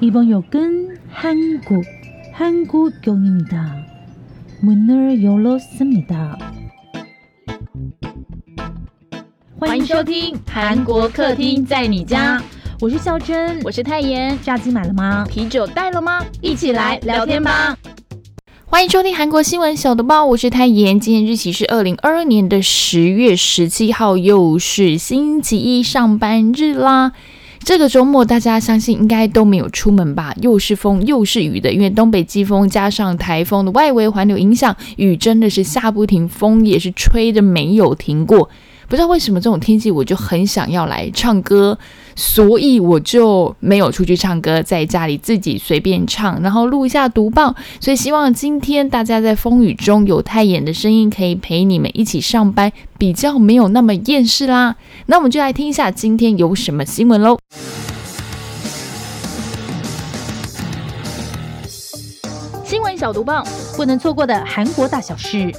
이번 역은 한국, 한국역입니다. 문을 열었습니다. 欢迎收听韩国客厅在你家，我是孝珍，我是泰妍。炸鸡买了吗？啤酒带了吗？一起来聊天吧。欢迎收听韩国新闻小豆包，我是泰妍。今天日期是二零二二年的十月十七号，又是星期一上班日啦。 这个周末大家相信应该都没有出门吧？又是风又是雨的，因为东北季风加上台风的外围环流影响，雨真的是下不停，风也是吹的没有停过。不知道为什么这种天气我就很想要来唱歌，所以我就没有出去唱歌，在家里自己随便唱，然后录一下读报。所以希望今天大家在风雨中有太妍的声音可以陪你们一起上班，比较没有那么厌世啦。那我们就来听一下今天有什么新闻喽。新闻小读报，不能错过的韩国大小事。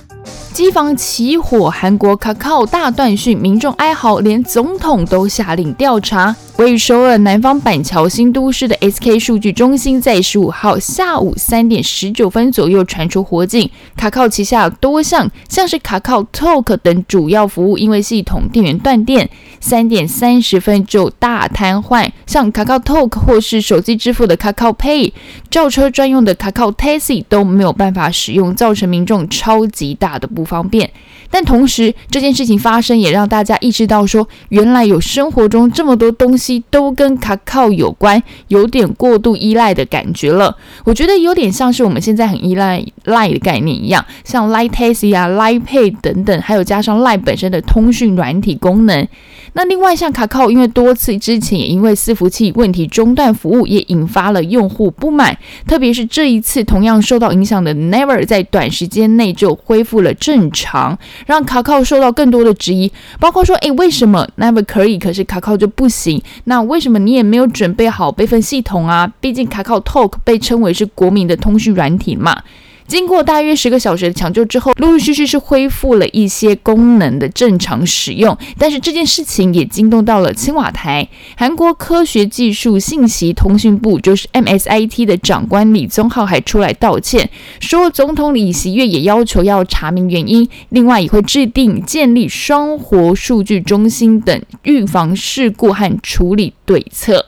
机房起火，韩国卡靠大断讯，民众哀嚎，连总统都下令调查。位于首尔南方板桥新都市的 SK 数据中心，在十五号下午三点十九分左右传出火警。卡靠旗下多项像是卡靠 Talk 等主要服务，因为系统电源断电，三点三十分就大瘫痪。像卡靠 Talk 或是手机支付的卡靠 Pay，轿车专用的卡靠 Taxi 都没有办法使用，造成民众超级大的不方便。但同时，这件事情发生也让大家意识到，说原来有生活中这么多东西都跟卡靠有关，有点过度依赖的感觉了。我觉得有点像是我们现在很依赖 Lie 的概念一样，像 Line Taxi 啊、Line Pay 等等，还有加上 Line 本身的通讯软体功能。那另外像卡靠，因为多次之前也因为伺服器问题中断服务，也引发了用户不满。特别是这一次同样受到影响的 Never，在短时间内就恢复了正常。让卡靠受到更多的质疑，包括说，诶，为什么 Never 可以，可是卡靠就不行？那为什么你也没有准备好备份系统啊？毕竟卡靠 Talk 被称为是国民的通讯软体嘛。经过大约十个小时的抢救之后，陆陆续续是恢复了一些功能的正常使用。但是这件事情也惊动到了青瓦台，韩国科学技术信息通讯部就是 MSIT 的长官李宗浩还出来道歉，说总统李锡月也要求要查明原因，另外也会制定建立双活数据中心等预防事故和处理对策。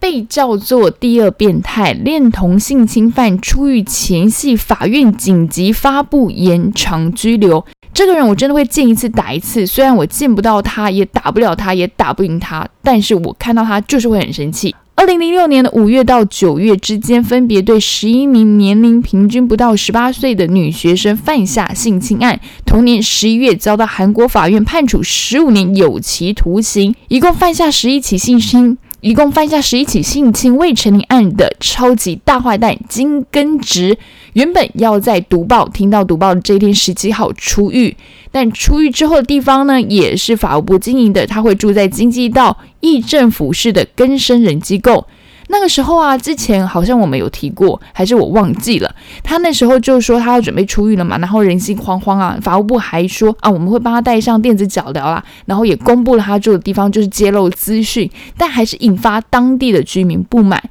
被叫做第二变态恋童性侵犯出狱前夕，法院紧急发布延长拘留。这个人我真的会见一次打一次，虽然我见不到他，也打不了他，也打不赢他，但是我看到他就是会很生气。二零零六年的五月到九月之间，分别对十一名年龄平均不到十八岁的女学生犯下性侵案。同年十一月，遭到韩国法院判处十五年有期徒刑，一共犯下十一起性侵。一共犯下十一起性侵未成年案的超级大坏蛋金根植，原本要在读报听到读报的这一天十七号出狱，但出狱之后的地方呢，也是法务部经营的，他会住在经济道义政府市的根生人机构。那个时候啊，之前好像我们有提过，还是我忘记了。他那时候就说他要准备出狱了嘛，然后人心惶惶啊。法务部还说啊，我们会帮他带上电子脚镣啦，然后也公布了他住的地方，就是揭露资讯，但还是引发当地的居民不满。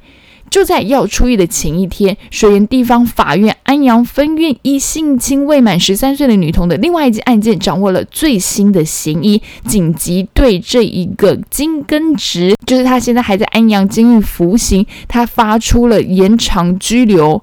就在要出狱的前一天，水源地方法院安阳分院一性侵未满十三岁的女童的另外一件案件，掌握了最新的嫌疑，紧急对这一个金根植，就是他现在还在安阳监狱服刑，他发出了延长拘留。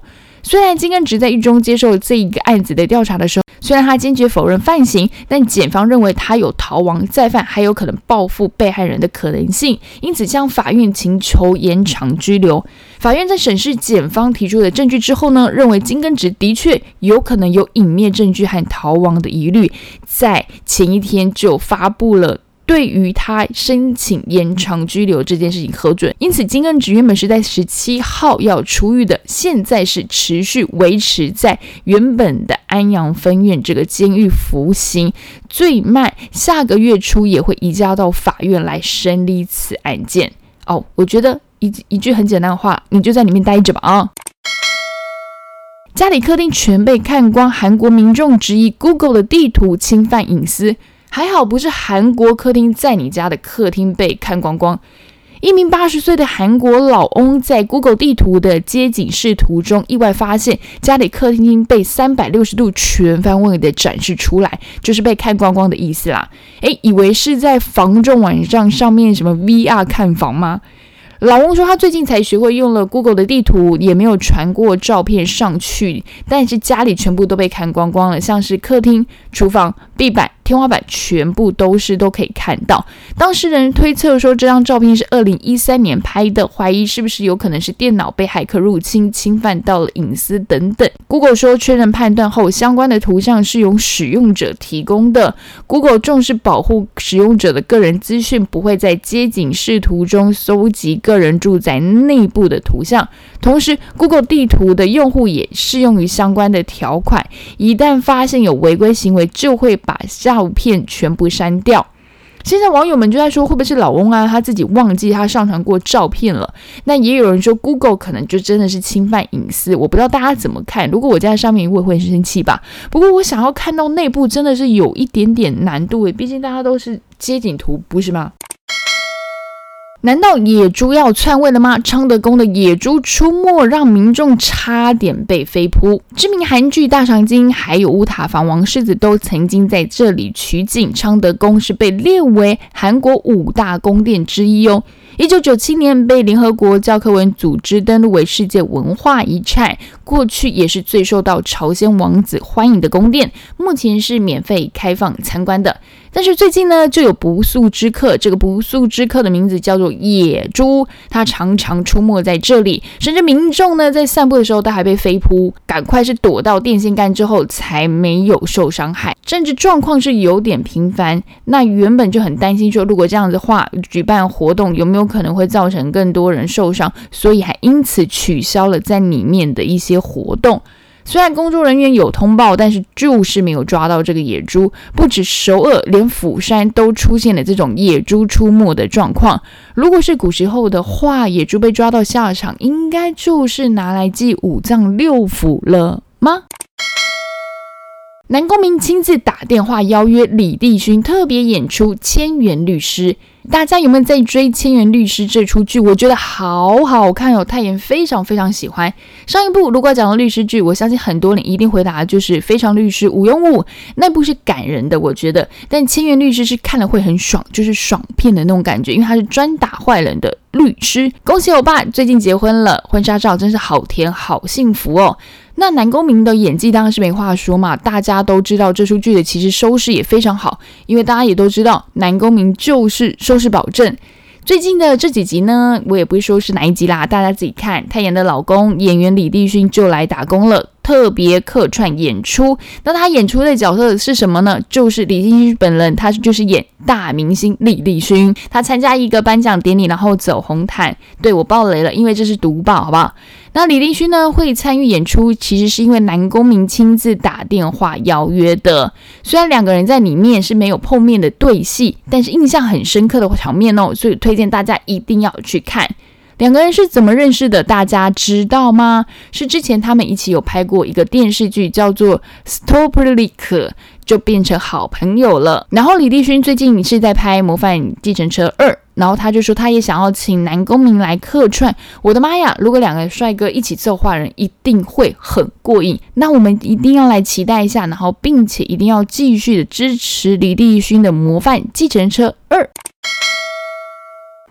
虽然金根直在狱中接受这一个案子的调查的时候，虽然他坚决否认犯行，但检方认为他有逃亡再犯，还有可能报复被害人的可能性，因此向法院请求延长拘留。法院在审视检方提出的证据之后呢，认为金根直的确有可能有隐灭证据和逃亡的疑虑，在前一天就发布了。对于他申请延长拘留这件事情核准，因此金恩直原本是在十七号要出狱的，现在是持续维持在原本的安阳分院这个监狱服刑，最慢下个月初也会移交到法院来审理此案件。哦，我觉得一一句很简单的话，你就在里面待着吧啊！家里客厅全被看光，韩国民众质疑 Google 的地图侵犯隐私。还好不是韩国客厅，在你家的客厅被看光光，一名八十岁的韩国老翁在 Google 地图的街景视图中，意外发现家里客厅被三百六十度全方位的展示出来，就是被看光光的意思啦。诶，以为是在房中网站上面什么 VR 看房吗？老翁说，他最近才学会用了 Google 的地图，也没有传过照片上去，但是家里全部都被看光光了，像是客厅、厨房、地板。天花板全部都是都可以看到。当事人推测说，这张照片是二零一三年拍的，怀疑是不是有可能是电脑被骇客入侵，侵犯到了隐私等等。Google 说，确认判断后，相关的图像是由使用者提供的。Google 重视保护使用者的个人资讯，不会在街景视图中搜集个人住宅内部的图像。同时，Google 地图的用户也适用于相关的条款，一旦发现有违规行为，就会把。照片全部删掉。现在网友们就在说，会不会是老翁啊？他自己忘记他上传过照片了？那也有人说，Google 可能就真的是侵犯隐私。我不知道大家怎么看。如果我在上面，我也会生气吧。不过我想要看到内部，真的是有一点点难度诶，毕竟大家都是街景图，不是吗？难道野猪要篡位了吗？昌德宫的野猪出没，让民众差点被飞扑。知名韩剧《大长今》还有乌塔房王狮子都曾经在这里取景。昌德宫是被列为韩国五大宫殿之一哦。一九九七年被联合国教科文组织登录为世界文化遗产，过去也是最受到朝鲜王子欢迎的宫殿，目前是免费开放参观的。但是最近呢，就有不速之客。这个不速之客的名字叫做野猪，它常常出没在这里，甚至民众呢在散步的时候都还被飞扑，赶快是躲到电线杆之后才没有受伤害。甚至状况是有点频繁。那原本就很担心说，如果这样子的话，举办活动有没有可能会造成更多人受伤？所以还因此取消了在里面的一些活动。虽然工作人员有通报，但是就是没有抓到这个野猪。不止首尔，连釜山都出现了这种野猪出没的状况。如果是古时候的话，野猪被抓到下场，应该就是拿来祭五脏六腑了吗？南宫明亲自打电话邀约李帝勋特别演出《千元律师》。大家有没有在追《千元律师》这出剧？我觉得好好看哦，泰妍非常非常喜欢。上一部如果讲到律师剧，我相信很多人一定回答就是《非常律师吴庸武》那部是感人的，我觉得。但《千元律师》是看了会很爽，就是爽片的那种感觉，因为他是专打坏人的律师。恭喜我爸最近结婚了，婚纱照真是好甜好幸福哦。那南宫明的演技当然是没话说嘛，大家都知道这出剧的其实收视也非常好，因为大家也都知道南宫明就是收视保证。最近的这几集呢，我也不会说是哪一集啦，大家自己看。太妍的老公演员李立勋就来打工了，特别客串演出。那他演出的角色是什么呢？就是李帝勋本人，他就是演大明星李立勋。他参加一个颁奖典礼，然后走红毯。对我爆雷了，因为这是独爆，好不好？那李立勋呢会参与演出，其实是因为南宫明亲自打电话邀约的。虽然两个人在里面是没有碰面的对戏，但是印象很深刻的场面哦，所以推荐大家一定要去看。两个人是怎么认识的？大家知道吗？是之前他们一起有拍过一个电视剧，叫做《Stoplik》，就变成好朋友了。然后李立勋最近是在拍《模范继承车二》。然后他就说，他也想要请南宫明来客串。我的妈呀！如果两个帅哥一起奏坏人，一定会很过瘾。那我们一定要来期待一下，然后并且一定要继续的支持李立勋的模范继承车二。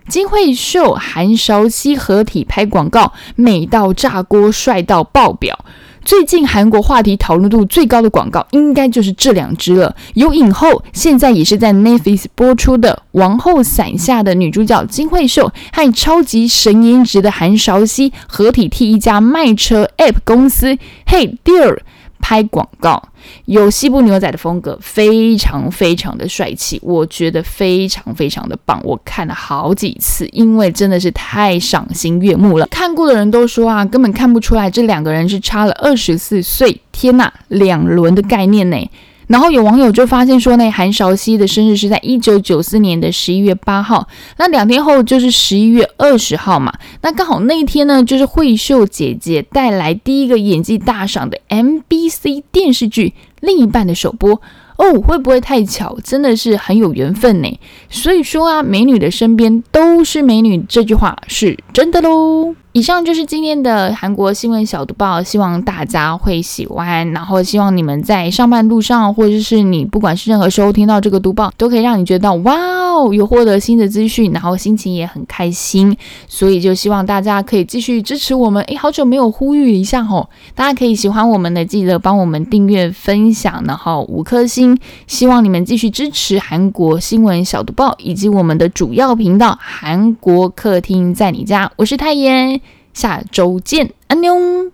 金惠秀、韩韶熙合体拍广告，美到炸锅，帅到爆表。最近韩国话题讨论度最高的广告，应该就是这两支了。有影后，现在也是在 Netflix 播出的《王后伞下的女主角金惠秀》和超级神颜值的韩韶熙合体替一家卖车 App 公司 Hey Dear。拍广告有西部牛仔的风格，非常非常的帅气，我觉得非常非常的棒。我看了好几次，因为真的是太赏心悦目了。看过的人都说啊，根本看不出来这两个人是差了二十四岁。天呐，两轮的概念呢？然后有网友就发现说，那韩韶熙的生日是在一九九四年的十一月八号，那两天后就是十一月二十号嘛，那刚好那一天呢，就是惠秀姐姐带来第一个演技大赏的 MBC 电视剧《另一半》的首播。哦，会不会太巧？真的是很有缘分呢。所以说啊，美女的身边都是美女，这句话是真的喽。以上就是今天的韩国新闻小读报，希望大家会喜欢。然后希望你们在上班路上，或者是你不管是任何时候听到这个读报，都可以让你觉得哇哦，有获得新的资讯，然后心情也很开心。所以就希望大家可以继续支持我们。诶，好久没有呼吁一下吼，大家可以喜欢我们的，记得帮我们订阅、分享，然后五颗星。希望你们继续支持韩国新闻小读报以及我们的主要频道韩国客厅在你家。我是泰妍。下周见，安妞。